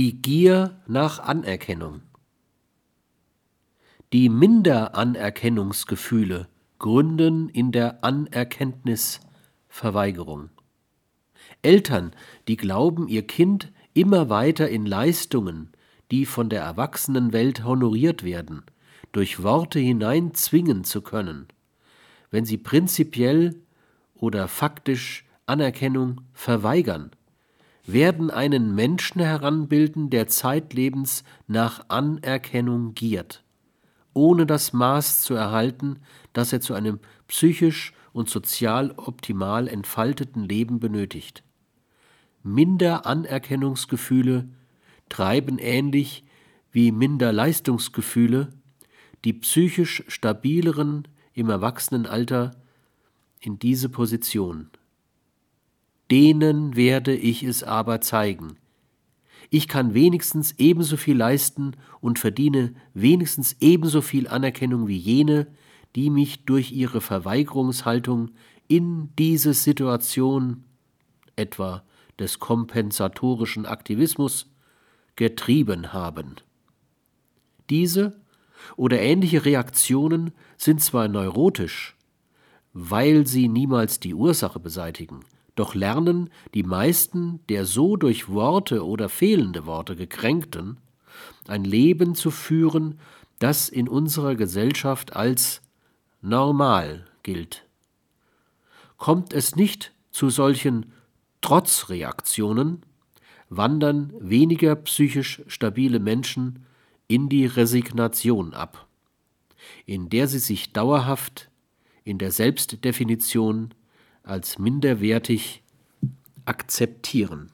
Die Gier nach Anerkennung. Die Minderanerkennungsgefühle gründen in der Anerkenntnisverweigerung. Eltern, die glauben, ihr Kind immer weiter in Leistungen, die von der Erwachsenenwelt honoriert werden, durch Worte hinein zwingen zu können, wenn sie prinzipiell oder faktisch Anerkennung verweigern, werden einen Menschen heranbilden, der zeitlebens nach Anerkennung giert, ohne das Maß zu erhalten, das er zu einem psychisch und sozial optimal entfalteten Leben benötigt. Minderanerkennungsgefühle treiben ähnlich wie Minderleistungsgefühle die psychisch stabileren im Erwachsenenalter in diese Position. Denen werde ich es aber zeigen. Ich kann wenigstens ebenso viel leisten und verdiene wenigstens ebenso viel Anerkennung wie jene, die mich durch ihre Verweigerungshaltung in diese Situation, etwa des kompensatorischen Aktivismus, getrieben haben. Diese oder ähnliche Reaktionen sind zwar neurotisch, weil sie niemals die Ursache beseitigen, doch lernen die meisten der so durch Worte oder fehlende Worte gekränkten, ein Leben zu führen, das in unserer Gesellschaft als normal gilt. Kommt es nicht zu solchen Trotzreaktionen, wandern weniger psychisch stabile Menschen in die Resignation ab, in der sie sich dauerhaft in der Selbstdefinition als minderwertig akzeptieren.